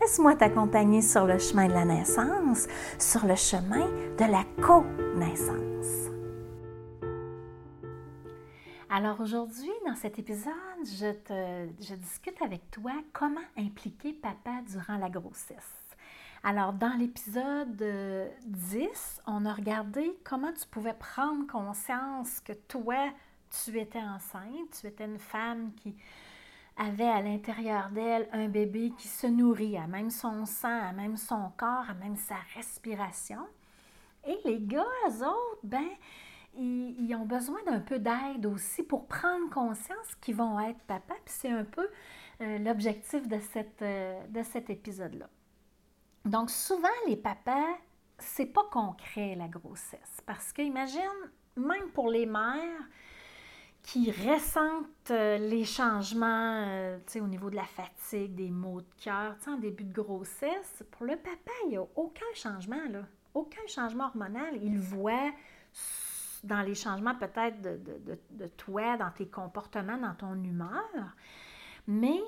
Laisse-moi t'accompagner sur le chemin de la naissance, sur le chemin de la co-naissance. Alors aujourd'hui, dans cet épisode, je, te, je discute avec toi comment impliquer papa durant la grossesse. Alors, dans l'épisode 10, on a regardé comment tu pouvais prendre conscience que toi, tu étais enceinte, tu étais une femme qui avait à l'intérieur d'elle un bébé qui se nourrit à même son sang, à même son corps, à même sa respiration. Et les gars, eux autres, ben, ils, ont besoin d'un peu d'aide aussi pour prendre conscience qu'ils vont être papa. Puis c'est un peu euh, l'objectif de, cette, euh, de cet épisode-là. Donc souvent, les papas, c'est pas concret la grossesse. Parce que imagine, même pour les mères, qui ressentent euh, les changements euh, au niveau de la fatigue, des maux de cœur, en début de grossesse, pour le papa, il n'y a aucun changement, là. aucun changement hormonal. Il voit dans les changements peut-être de, de, de, toi, dans tes comportements, dans ton humeur, mais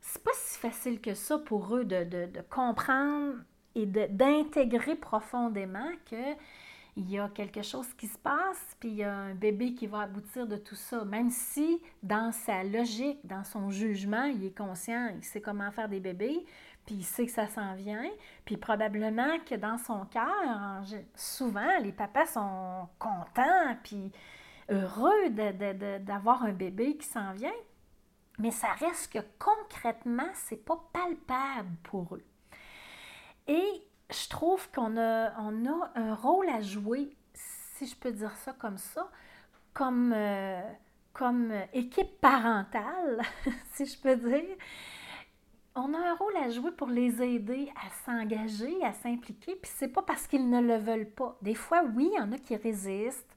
c'est pas si facile que ça pour eux de, comprendre et d'intégrer profondément que il y a quelque chose qui se passe, puis il y a un bébé qui va aboutir de tout ça, même si dans sa logique, dans son jugement, il est conscient, il sait comment faire des bébés, puis il sait que ça s'en vient, puis probablement que dans son cœur, souvent, les papas sont contents, puis heureux d'avoir un bébé qui s'en vient, mais ça reste que concrètement, c'est pas palpable pour eux. Et je trouve qu'on a, on a un rôle à jouer, si je peux dire ça comme ça, comme, euh, comme équipe parentale, si je peux dire. On a un rôle à jouer pour les aider à s'engager, à s'impliquer, puis c'est pas parce qu'ils ne le veulent pas. Des fois, oui, il y en a qui résistent.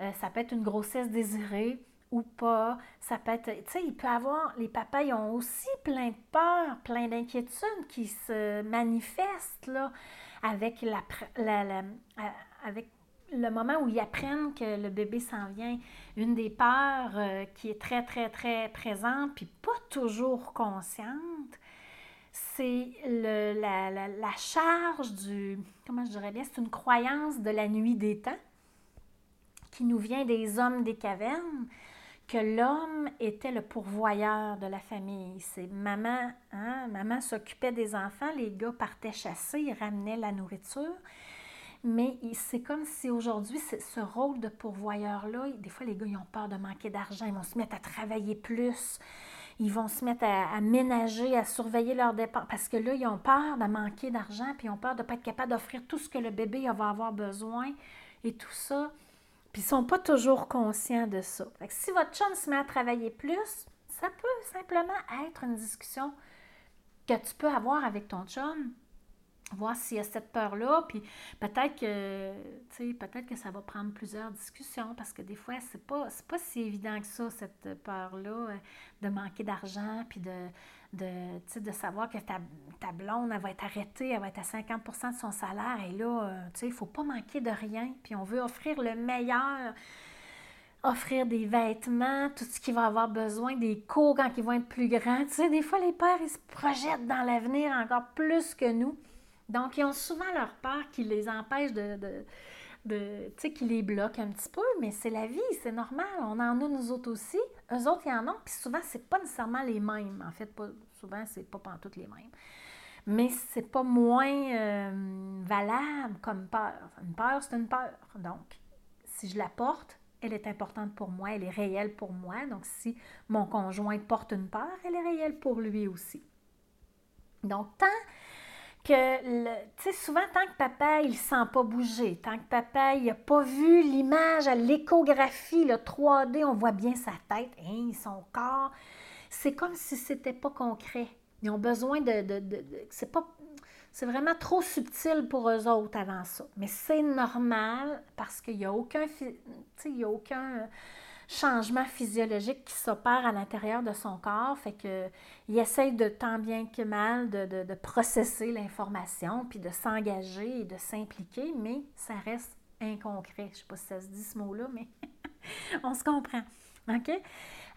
Euh, ça peut être une grossesse désirée ou pas. Ça peut être, tu sais, il peut avoir, les papas, ils ont aussi plein de peurs, plein d'inquiétudes qui se manifestent, là, avec, la, la, avec le moment où ils apprennent que le bébé s'en vient. Une des peurs euh, qui est très, très, très présente, puis pas toujours consciente, c'est la, la, la, charge du, comment je dirais bien, c'est une croyance de la nuit des temps qui nous vient des hommes des cavernes, que l'homme était le pourvoyeur de la famille. C'est maman, hein, maman s'occupait des enfants, les gars partaient chasser, ils ramenaient la nourriture. Mais c'est comme si aujourd'hui, ce rôle de pourvoyeur-là, des fois, les gars, ils ont peur de manquer d'argent, ils vont se mettre à travailler plus, ils vont se mettre à, ménager, à surveiller leurs dépenses, parce que là, ils ont peur de manquer d'argent, puis ils ont peur de ne pas être capable d'offrir tout ce que le bébé va avoir besoin et tout ça. Puis ils sont pas toujours conscients de ça. si votre chum se met à travailler plus, ça peut simplement être une discussion que tu peux avoir avec ton chum voir s'il y a cette peur-là, puis peut-être que, peut-être que ça va prendre plusieurs discussions, parce que des fois, c'est pas, pas si évident que ça, cette peur-là, euh, de manquer d'argent, puis de, de, de savoir que ta, ta, blonde, elle va être arrêtée, elle va être à 50% de son salaire, et là, euh, il ne faut pas manquer de rien, puis on veut offrir le meilleur, offrir des vêtements, tout ce qu'il va avoir besoin, des cours quand ils vont être plus grands. Des fois, les pères, ils se projettent dans l'avenir encore plus que nous. Donc, ils ont souvent leur peur qui les empêche de, de, sais, qui les bloque un petit peu, mais c'est la vie, c'est normal. On en a nous autres aussi. Eux autres, ils en ont, puis souvent, c'est pas nécessairement les mêmes. En fait, pas, souvent, c'est pas toutes les mêmes. Mais c'est pas moins euh, valable comme peur. Une peur, c'est une peur. Donc, si je la porte, elle est importante pour moi, elle est réelle pour moi. Donc, si mon conjoint porte une peur, elle est réelle pour lui aussi. Donc, tant que, tu sais, souvent, tant que papa, il ne sent pas bouger, tant que papa, il n'a pas vu l'image à l'échographie, le 3D, on voit bien sa tête, hein, son corps, c'est comme si c'était pas concret. Ils ont besoin de... c'est pas C'est vraiment trop subtil pour eux autres avant ça. Mais c'est normal parce qu'il n'y a aucun, il y a aucun changement physiologique qui s'opère à l'intérieur de son corps. Fait que il essaye de tant bien que mal de, de, de processer l'information, puis de s'engager et de s'impliquer, mais ça reste inconcret. Je ne sais pas si ça se dit ce mot-là, mais on se comprend. OK?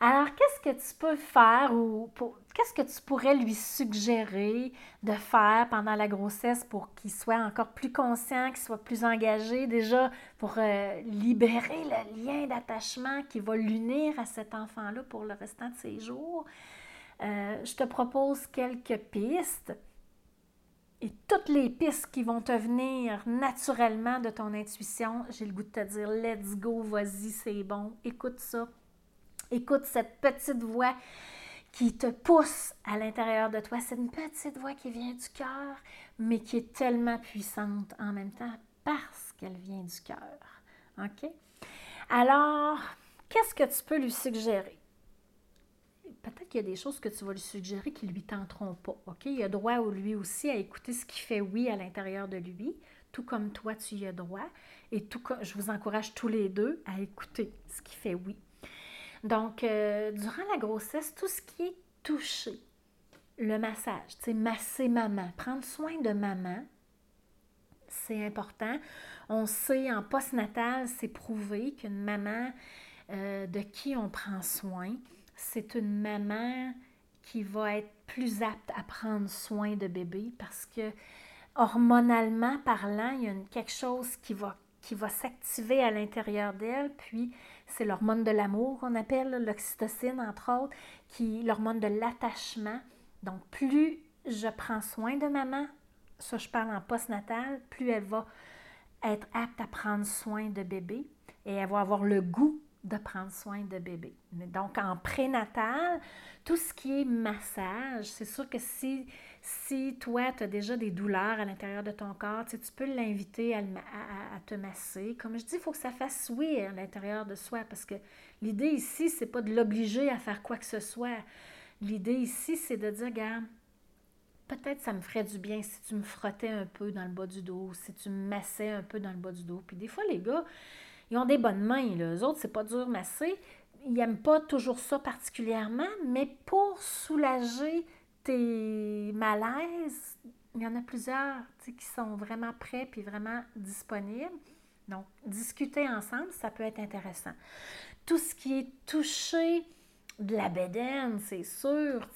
Alors, qu'est-ce que tu peux faire ou qu'est-ce que tu pourrais lui suggérer de faire pendant la grossesse pour qu'il soit encore plus conscient, qu'il soit plus engagé, déjà pour euh, libérer le lien d'attachement qui va l'unir à cet enfant-là pour le restant de ses jours? Euh, je te propose quelques pistes. Et toutes les pistes qui vont te venir naturellement de ton intuition, j'ai le goût de te dire, let's go, vas-y, c'est bon, écoute ça, Écoute cette petite voix qui te pousse à l'intérieur de toi. C'est une petite voix qui vient du cœur, mais qui est tellement puissante en même temps parce qu'elle vient du cœur. OK? Alors, qu'est-ce que tu peux lui suggérer? Peut-être qu'il y a des choses que tu vas lui suggérer qui ne lui tenteront pas. OK? Il a droit, lui aussi, à écouter ce qui fait oui à l'intérieur de lui, tout comme toi, tu y as droit. Et je vous encourage tous les deux à écouter ce qui fait oui. Donc, euh, durant la grossesse, tout ce qui est touché, le massage, tu masser maman, prendre soin de maman, c'est important. On sait en postnatal, c'est prouvé qu'une maman euh, de qui on prend soin, c'est une maman qui va être plus apte à prendre soin de bébé parce que hormonalement parlant, il y a quelque chose qui va, qui va s'activer à l'intérieur d'elle, puis c'est l'hormone de l'amour qu'on appelle, l'oxytocine entre autres, qui l'hormone de l'attachement. Donc, plus je prends soin de maman, ça je parle en postnatal, plus elle va être apte à prendre soin de bébé et elle va avoir le goût de prendre soin de bébé. Donc, en prénatal, tout ce qui est massage, c'est sûr que si si toi, tu as déjà des douleurs à l'intérieur de ton corps, tu, peux l'inviter à, te masser. Comme je dis, il faut que ça fasse oui à l'intérieur de soi parce que l'idée ici, c'est pas de l'obliger à faire quoi que ce soit. L'idée ici, c'est de dire, regarde, peut-être ça me ferait du bien si tu me frottais un peu dans le bas du dos, si tu me massais un peu dans le bas du dos. Puis des fois, les gars, ils ont des bonnes mains. Là. Eux autres, c'est pas dur masser. Ils n'aiment pas toujours ça particulièrement, mais pour soulager tes malaises, il y en a plusieurs qui sont vraiment prêts puis vraiment disponibles. Donc, discuter ensemble, ça peut être intéressant. Tout ce qui est touché de la bédaine, c'est sûr,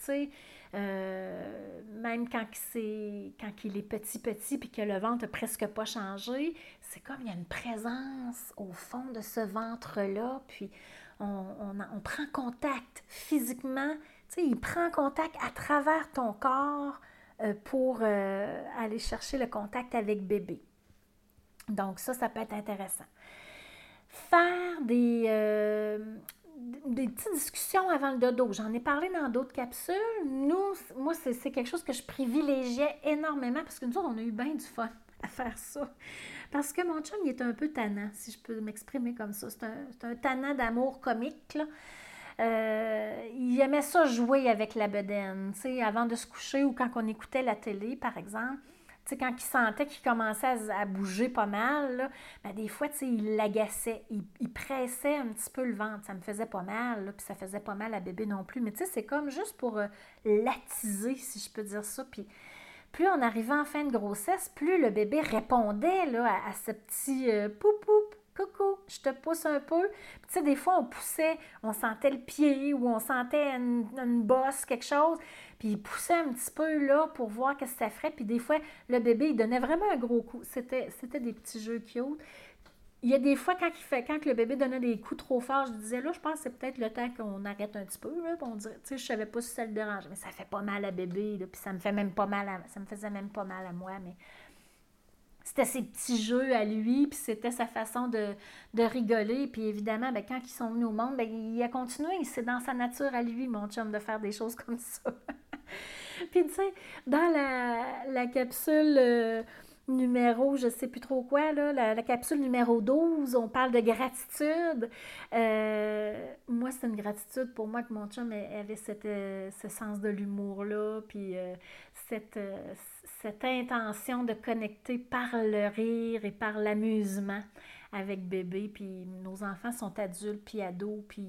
euh, même quand, il est petit, petit, puis que le ventre n'a presque pas changé, c'est comme il y a une présence au fond de ce ventre-là, puis on prend contact physiquement tu sais, il prend contact à travers ton corps euh, pour euh, aller chercher le contact avec bébé. Donc ça, ça peut être intéressant. Faire des, euh, des petites discussions avant le dodo. J'en ai parlé dans d'autres capsules. Nous, moi, c'est quelque chose que je privilégiais énormément parce que nous autres, on a eu bien du fun à faire ça. Parce que mon chum, il est un peu tannant, si je peux m'exprimer comme ça. C'est un, un tannant d'amour comique, là. Euh, il aimait ça jouer avec la bedaine, avant de se coucher ou quand on écoutait la télé, par exemple. quand il sentait qu'il commençait à, bouger pas mal, ben, des fois, il l'agaçait, il, pressait un petit peu le ventre. Ça me faisait pas mal, puis ça faisait pas mal à bébé non plus. Mais c'est comme juste pour euh, l'attiser, si je peux dire ça. Puis plus on arrivait en fin de grossesse, plus le bébé répondait là, à, ce petit euh, pou poup coucou, je te pousse un peu. tu sais, des fois, on poussait, on sentait le pied ou on sentait une, bosse, quelque chose. Puis il poussait un petit peu là pour voir qu'est-ce que ça ferait. Puis des fois, le bébé, il donnait vraiment un gros coup. C'était, des petits jeux cute. Il y a des fois, quand, il fait, le bébé donnait des coups trop forts, je disais, là, je pense que c'est peut-être le temps qu'on arrête un petit peu. Là, on dirait, tu sais, je savais pas si ça le dérange, mais ça fait pas mal à bébé. puis ça me fait même pas mal ça me faisait même pas mal à moi. Mais c'était ses petits jeux à lui, puis c'était sa façon de, rigoler. Puis évidemment, ben, quand ils sont venus au monde, ben, il a continué. C'est dans sa nature à lui, mon chum, de faire des choses comme ça. puis tu sais, dans la, capsule euh, numéro, je sais plus trop quoi, là, la, capsule numéro 12, on parle de gratitude. Euh, moi, c'est une gratitude pour moi que mon chum avait cette, euh, ce sens de l'humour-là, puis cette cette intention de connecter par le rire et par l'amusement avec bébé. Puis nos enfants sont adultes, puis ados, puis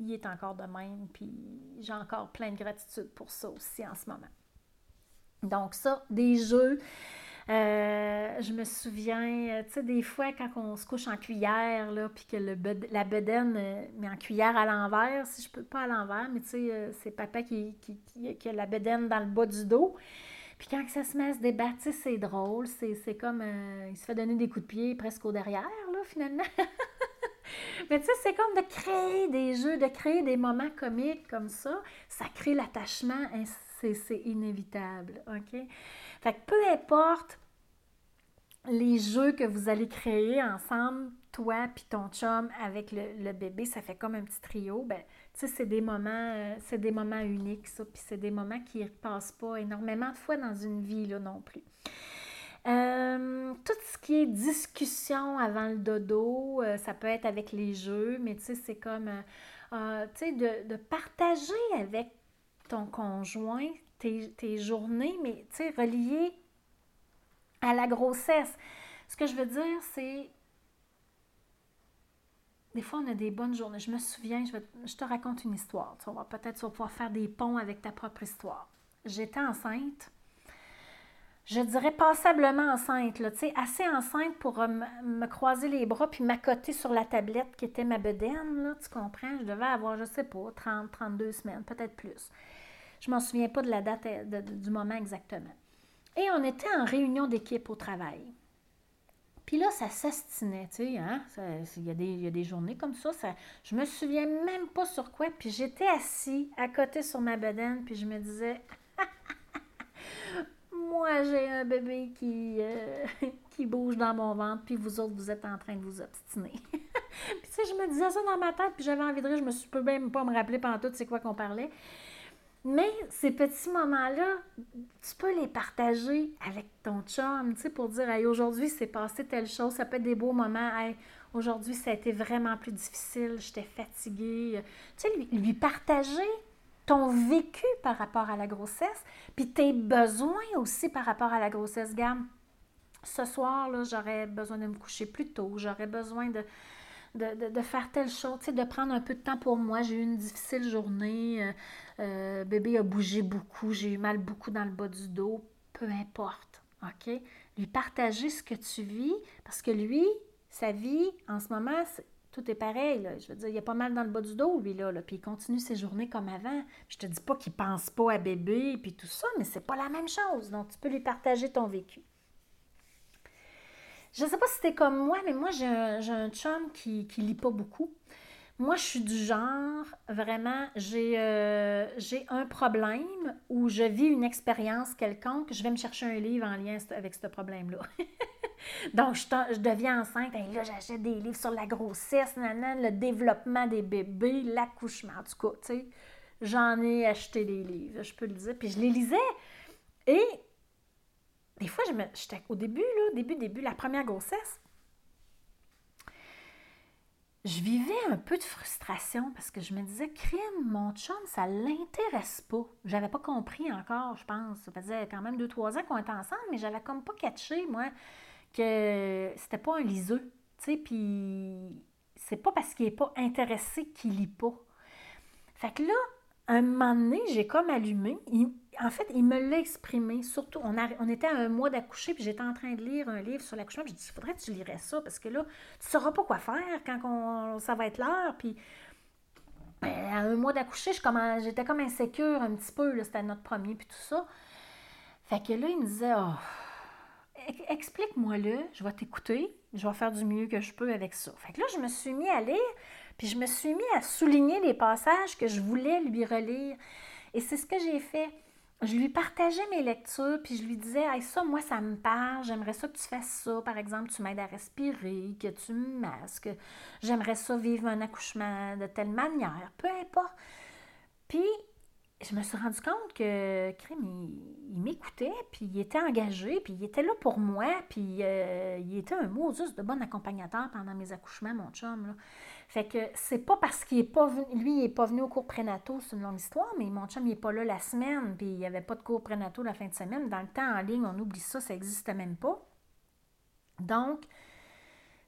il est encore de même. Puis j'ai encore plein de gratitude pour ça aussi en ce moment. Donc ça, des jeux. Euh, je me souviens, euh, tu sais, des fois, quand on se couche en cuillère, là, puis que le la bedaine euh, met en cuillère à l'envers, si je peux pas à l'envers, mais tu sais, c'est papa qui, qui, a la bedaine dans le bas du dos. Puis quand ça se met à se débattre, c'est drôle. C'est comme. il se fait donner des coups de pied presque au derrière, là, finalement. Mais tu sais, c'est comme de créer des jeux, de créer des moments comiques comme ça. Ça crée l'attachement, c'est inévitable. OK? Fait que peu importe les jeux que vous allez créer ensemble, toi puis ton chum avec le, bébé, ça fait comme un petit trio. Ben, tu sais, c'est des moments, euh, c'est des moments uniques, ça, puis c'est des moments qui ne passent pas énormément de fois dans une vie, là, non plus. Euh, tout ce qui est discussion avant le dodo, euh, ça peut être avec les jeux, mais tu sais, c'est comme, tu sais, de, de, partager avec ton conjoint tes, journées, mais tu sais, reliées à la grossesse. Ce que je veux dire, c'est. Des fois, on a des bonnes journées. Je me souviens, je, te raconte une histoire. Tu vas peut-être pouvoir faire des ponts avec ta propre histoire. J'étais enceinte. Je dirais passablement enceinte, assez enceinte pour euh, me croiser les bras puis m'accoter sur la tablette qui était ma bedaine, tu comprends? Je devais avoir, je sais pas, 30, 32 semaines, peut-être plus. Je m'en souviens pas de la date euh, du moment exactement. Et on était en réunion d'équipe au travail. Puis là, ça s'astinait, tu sais, hein? Il y, a des journées comme ça, ça, je me souviens même pas sur quoi. Puis j'étais assis à côté sur ma bedaine, puis je me disais, moi j'ai un bébé qui, euh, qui bouge dans mon ventre, puis vous autres, vous êtes en train de vous obstiner. puis tu sais, je me disais ça dans ma tête, puis j'avais envie de rire, je me suis même pas me rappeler pendant tout c'est quoi qu'on parlait. Mais ces petits moments-là, tu peux les partager avec ton chum, tu sais, pour dire, hey, aujourd'hui, c'est passé telle chose. Ça peut être des beaux moments. Hey, aujourd'hui, ça a été vraiment plus difficile. J'étais fatiguée. Tu sais, lui, lui, partager ton vécu par rapport à la grossesse, puis tes besoins aussi par rapport à la grossesse. Gamme, ce soir, là, j'aurais besoin de me coucher plus tôt. J'aurais besoin de de, faire telle chose, de prendre un peu de temps pour moi. J'ai eu une difficile journée, euh, euh, bébé a bougé beaucoup, j'ai eu mal beaucoup dans le bas du dos, peu importe, OK? Lui partager ce que tu vis, parce que lui, sa vie, en ce moment, tout est pareil. Je veux dire, il a pas mal dans le bas du dos, lui, là, puis il continue ses journées comme avant. Je te dis pas qu'il pense pas à bébé, puis tout ça, mais c'est pas la même chose. Donc, tu peux lui partager ton vécu. Je ne sais pas si c'était comme moi, mais moi, j'ai un, chum qui ne lit pas beaucoup. Moi, je suis du genre, vraiment, euh, j'ai un problème où je vis une expérience quelconque, je vais me chercher un livre en lien avec ce problème-là. Donc, je, deviens enceinte, et là, j'achète des livres sur la grossesse, le développement des bébés, l'accouchement, en tout cas, tu sais. J'en ai acheté des livres, je peux le dire. Puis je les lisais. Et des fois, je me, j'étais au début, là, début, début, la première grossesse, je vivais un peu de frustration parce que je me disais, crime, mon chum, ça l'intéresse pas. J'avais pas compris encore, je pense. Ça faisait quand même deux, trois ans qu'on était ensemble, mais j'avais comme pas catché, moi, que c'était pas un liseux. Tu sais, puis c'est pas parce qu'il est pas intéressé qu'il lit pas. Fait que là, un moment donné, j'ai comme allumé. en fait, il me l'a exprimé. Surtout, on, on était à un mois d'accoucher, puis j'étais en train de lire un livre sur l'accouchement. J'ai dit, il faudrait que tu lirais ça, parce que là, tu ne sauras pas quoi faire quand ça va être l'heure. Puis, ben, à un mois d'accoucher, j'étais comme insécure un petit peu. C'était notre premier, puis tout ça. Fait que là, il me disait, oh, explique-moi-le, je vais t'écouter, je vais faire du mieux que je peux avec ça. Fait que là, je me suis mis à lire. Puis je me suis mis à souligner les passages que je voulais lui relire. Et c'est ce que j'ai fait. Je lui partageais mes lectures, puis je lui disais hey, ça, moi, ça me parle, j'aimerais ça que tu fasses ça. Par exemple, tu m'aides à respirer, que tu me masques, j'aimerais ça vivre un accouchement de telle manière, peu importe. Puis, je me suis rendu compte que Crime, il, m'écoutait, puis il était engagé, puis il était là pour moi, puis euh, il était un mot juste de bon accompagnateur pendant mes accouchements, mon chum. Là. Fait que c'est pas parce qu'il est pas venu, lui, il n'est pas venu au cours prénatal, c'est une longue histoire, mais mon chum, il n'est pas là la semaine, puis il n'y avait pas de cours prénatal la fin de semaine. Dans le temps en ligne, on oublie ça, ça n'existait même pas. Donc,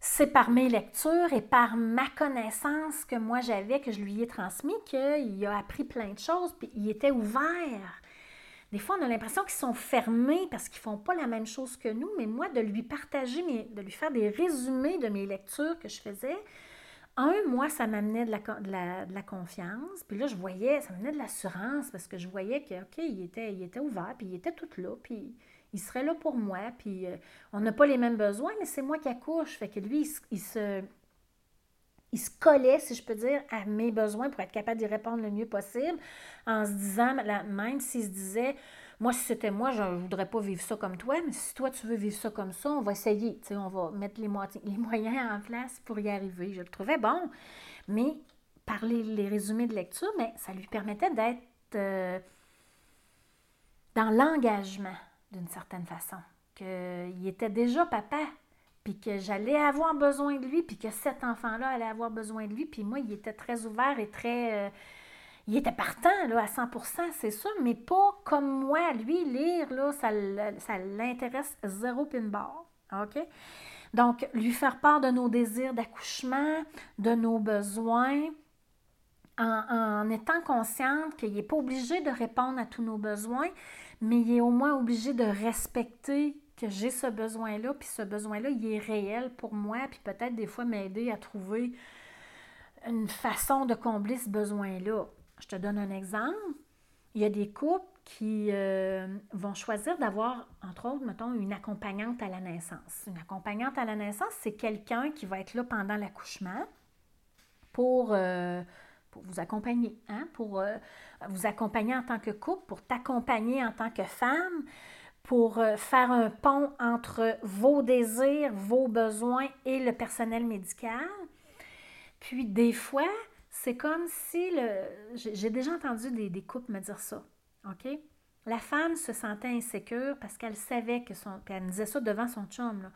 c'est par mes lectures et par ma connaissance que moi j'avais, que je lui ai transmis, qu'il a appris plein de choses, puis il était ouvert. Des fois, on a l'impression qu'ils sont fermés parce qu'ils ne font pas la même chose que nous, mais moi, de lui partager, de lui faire des résumés de mes lectures que je faisais, un, moi, ça m'amenait de la, confiance. Puis là, je voyais, ça m'amenait de l'assurance parce que je voyais que, OK, il était, il était ouvert, puis il était tout là, puis il serait là pour moi. Puis euh, on n'a pas les mêmes besoins, mais c'est moi qui accouche. Fait que lui, il, se, il se collait, si je peux dire, à mes besoins pour être capable d'y répondre le mieux possible en se disant, même s'il se disait, moi, si c'était moi, je ne voudrais pas vivre ça comme toi, mais si toi, tu veux vivre ça comme ça, on va essayer. On va mettre les, les moyens en place pour y arriver. Je le trouvais bon. Mais par les, résumés de lecture, mais ça lui permettait d'être euh, dans l'engagement d'une certaine façon. Qu'il était déjà papa, puis que j'allais avoir besoin de lui, puis que cet enfant-là allait avoir besoin de lui. Puis moi, il était très ouvert et très... Euh, il était partant là, à 100% c'est sûr, mais pas comme moi. Lui, lire, là, ça, ça l'intéresse zéro pinball. OK? Donc, lui faire part de nos désirs d'accouchement, de nos besoins, en, en étant consciente qu'il n'est pas obligé de répondre à tous nos besoins, mais il est au moins obligé de respecter que j'ai ce besoin-là, puis ce besoin-là, il est réel pour moi, puis peut-être des fois m'aider à trouver une façon de combler ce besoin-là. Je te donne un exemple. Il y a des couples qui euh, vont choisir d'avoir, entre autres, mettons, une accompagnante à la naissance. Une accompagnante à la naissance, c'est quelqu'un qui va être là pendant l'accouchement pour, euh, vous accompagner, hein? pour euh, vous accompagner en tant que couple, pour t'accompagner en tant que femme, pour faire un pont entre vos désirs, vos besoins et le personnel médical. Puis des fois, c'est comme si. J'ai déjà entendu des, des, couples me dire ça. OK? La femme se sentait insécure parce qu'elle savait que son. Puis elle me disait ça devant son chum, là,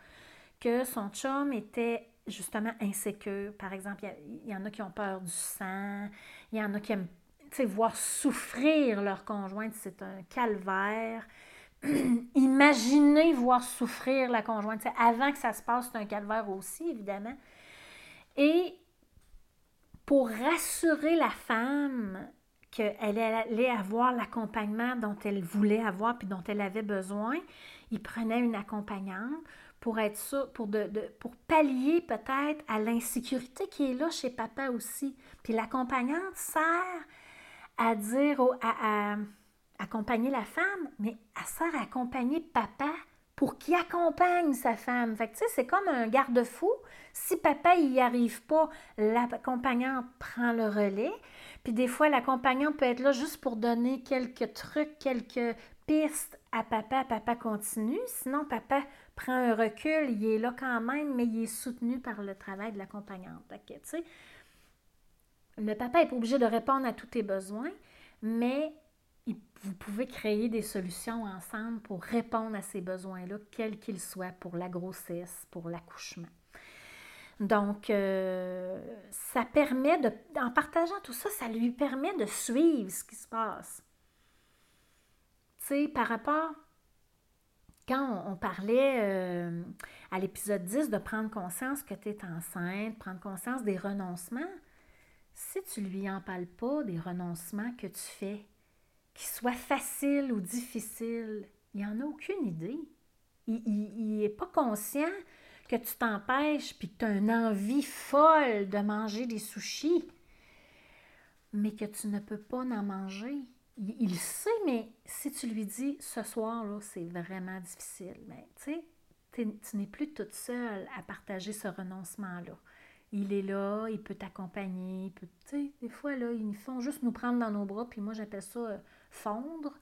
que son chum était justement insécure. Par exemple, il y, en a qui ont peur du sang, il y en a qui aiment voir souffrir leur conjointe, c'est un calvaire. Imaginez voir souffrir la conjointe. avant que ça se passe, c'est un calvaire aussi, évidemment. Et pour rassurer la femme qu'elle allait avoir l'accompagnement dont elle voulait avoir puis dont elle avait besoin, il prenait une accompagnante pour être sûr, pour, de, pour pallier peut-être à l'insécurité qui est là chez papa aussi. Puis l'accompagnante sert à dire, à, à, accompagner la femme, mais elle sert à accompagner papa pour qu'il accompagne sa femme. Fait que, tu sais, c'est comme un garde-fou. Si papa n'y arrive pas, l'accompagnante prend le relais. Puis des fois, l'accompagnante peut être là juste pour donner quelques trucs, quelques pistes à papa. Papa continue. Sinon, papa prend un recul. Il est là quand même, mais il est soutenu par le travail de l'accompagnante. Tu sais, le papa n'est pas obligé de répondre à tous tes besoins, mais vous pouvez créer des solutions ensemble pour répondre à ces besoins-là, quels qu'ils soient, pour la grossesse, pour l'accouchement. Donc, euh, ça permet de, en partageant tout ça, ça lui permet de suivre ce qui se passe. Tu sais, par rapport, quand on, parlait euh, à l'épisode 10 de prendre conscience que tu es enceinte, prendre conscience des renoncements, si tu lui en parles pas des renoncements que tu fais, qu'il soit facile ou difficile, il n'en a aucune idée. Il n'est pas conscient que tu t'empêches puis que tu as une envie folle de manger des sushis, mais que tu ne peux pas en manger. Il, il sait, mais si tu lui dis ce soir, là, c'est vraiment difficile, mais tu sais, tu n'es plus toute seule à partager ce renoncement-là. Il est là, il peut t'accompagner, sais, des fois, là, ils font juste nous prendre dans nos bras, puis moi, j'appelle ça euh, fondre.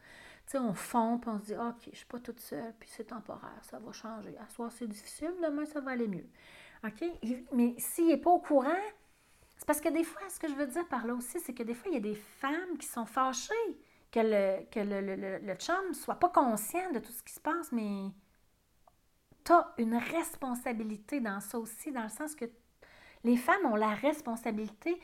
Tu sais, on fond, puis on se dit, OK, je ne suis pas toute seule, puis c'est temporaire, ça va changer. À soir, c'est difficile, demain, ça va aller mieux. OK? Mais s'il n'est pas au courant, c'est parce que des fois, ce que je veux dire par là aussi, c'est que des fois, il y a des femmes qui sont fâchées, que le, que le, le, le chum soit pas conscient de tout ce qui se passe, mais tu as une responsabilité dans ça aussi, dans le sens que les femmes ont la responsabilité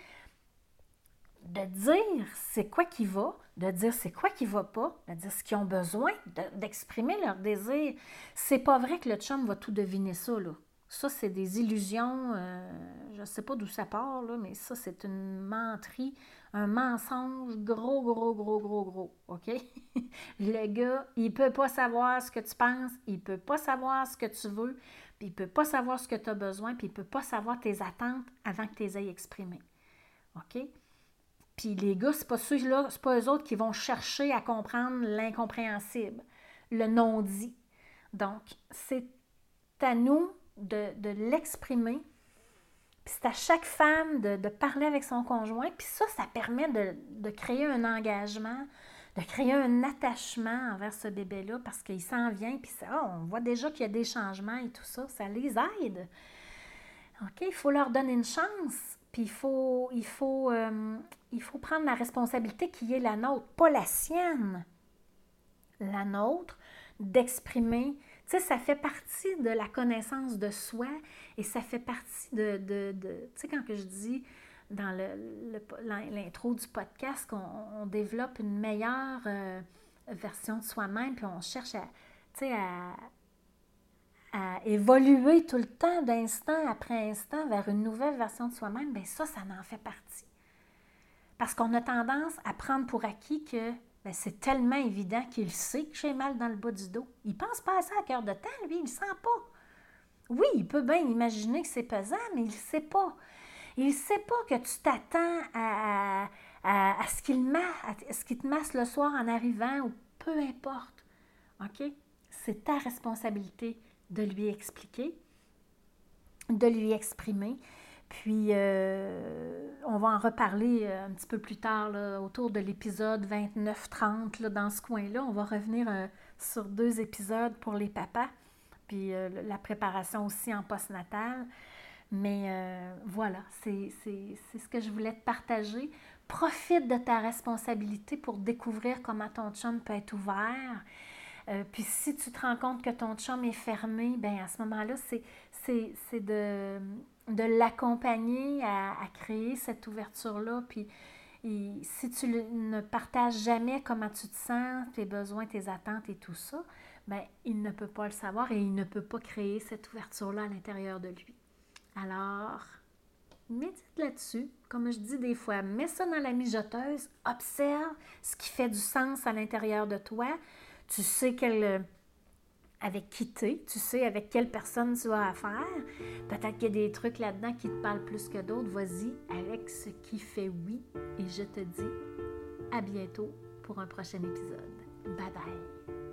de dire c'est quoi qui va, de dire c'est quoi qui va pas, de dire ce qu'ils ont besoin, d'exprimer leur désir. C'est pas vrai que le chum va tout deviner ça, là. Ça, c'est des illusions, euh, je ne sais pas d'où ça part, là, mais ça, c'est une menterie, un mensonge gros, gros, gros, gros, gros, OK? le gars, il peut pas savoir ce que tu penses, il peut pas savoir ce que tu veux, puis il peut pas savoir ce que tu as besoin, puis il peut pas savoir tes attentes avant que tu les aies exprimées. OK? Puis les gars, c'est pas ceux-là, c'est pas eux autres qui vont chercher à comprendre l'incompréhensible, le non-dit. Donc, c'est à nous de, l'exprimer. Puis c'est à chaque femme de, parler avec son conjoint. Puis ça, ça permet de, créer un engagement, de créer un attachement envers ce bébé-là parce qu'il s'en vient. Puis ça, on voit déjà qu'il y a des changements et tout ça. Ça les aide. OK? Il faut leur donner une chance. Puis il faut, il faut, euh, il faut prendre la responsabilité qui est la nôtre, pas la sienne. La nôtre, d'exprimer tu sais, ça fait partie de la connaissance de soi et ça fait partie de, de, tu sais, quand que je dis dans l'intro du podcast qu'on développe une meilleure euh, version de soi-même, puis on cherche à, à, à évoluer tout le temps, d'instant après instant, vers une nouvelle version de soi-même, bien ça, ça en fait partie. Parce qu'on a tendance à prendre pour acquis que ben, c'est tellement évident qu'il sait que j'ai mal dans le bas du dos. Il pense pas à ça à cœur de temps, lui, il ne sent pas. Oui, il peut bien imaginer que c'est pesant, mais il ne sait pas. Il ne sait pas que tu t'attends à, à, ce qu'il te masse le soir en arrivant ou peu importe. OK? C'est ta responsabilité de lui expliquer, de lui exprimer. Puis, euh, on va en reparler euh, un petit peu plus tard, autour de l'épisode 29-30, dans ce coin-là. On va revenir euh, sur deux épisodes pour les papas, puis la préparation aussi en postnatal. Mais voilà, c'est ce que je voulais te partager. Profite de ta responsabilité pour découvrir comment ton chum peut être ouvert. Puis si tu te rends compte que ton chum est fermé, bien à ce moment-là, c'est de de l'accompagner à, créer cette ouverture-là. Puis si tu ne partages jamais comment tu te sens, tes besoins, tes attentes et tout ça, bien, il ne peut pas le savoir et il ne peut pas créer cette ouverture-là à l'intérieur de lui. Alors, médite là-dessus. Comme je dis des fois, mets ça dans la mijoteuse, observe ce qui fait du sens à l'intérieur de toi. Tu sais quelle avec qui tu tu sais avec quelle personne tu as affaire. Peut-être qu'il y a des trucs là-dedans qui te parlent plus que d'autres. Vas-y avec ce qui fait oui et je te dis à bientôt pour un prochain épisode. Bye bye.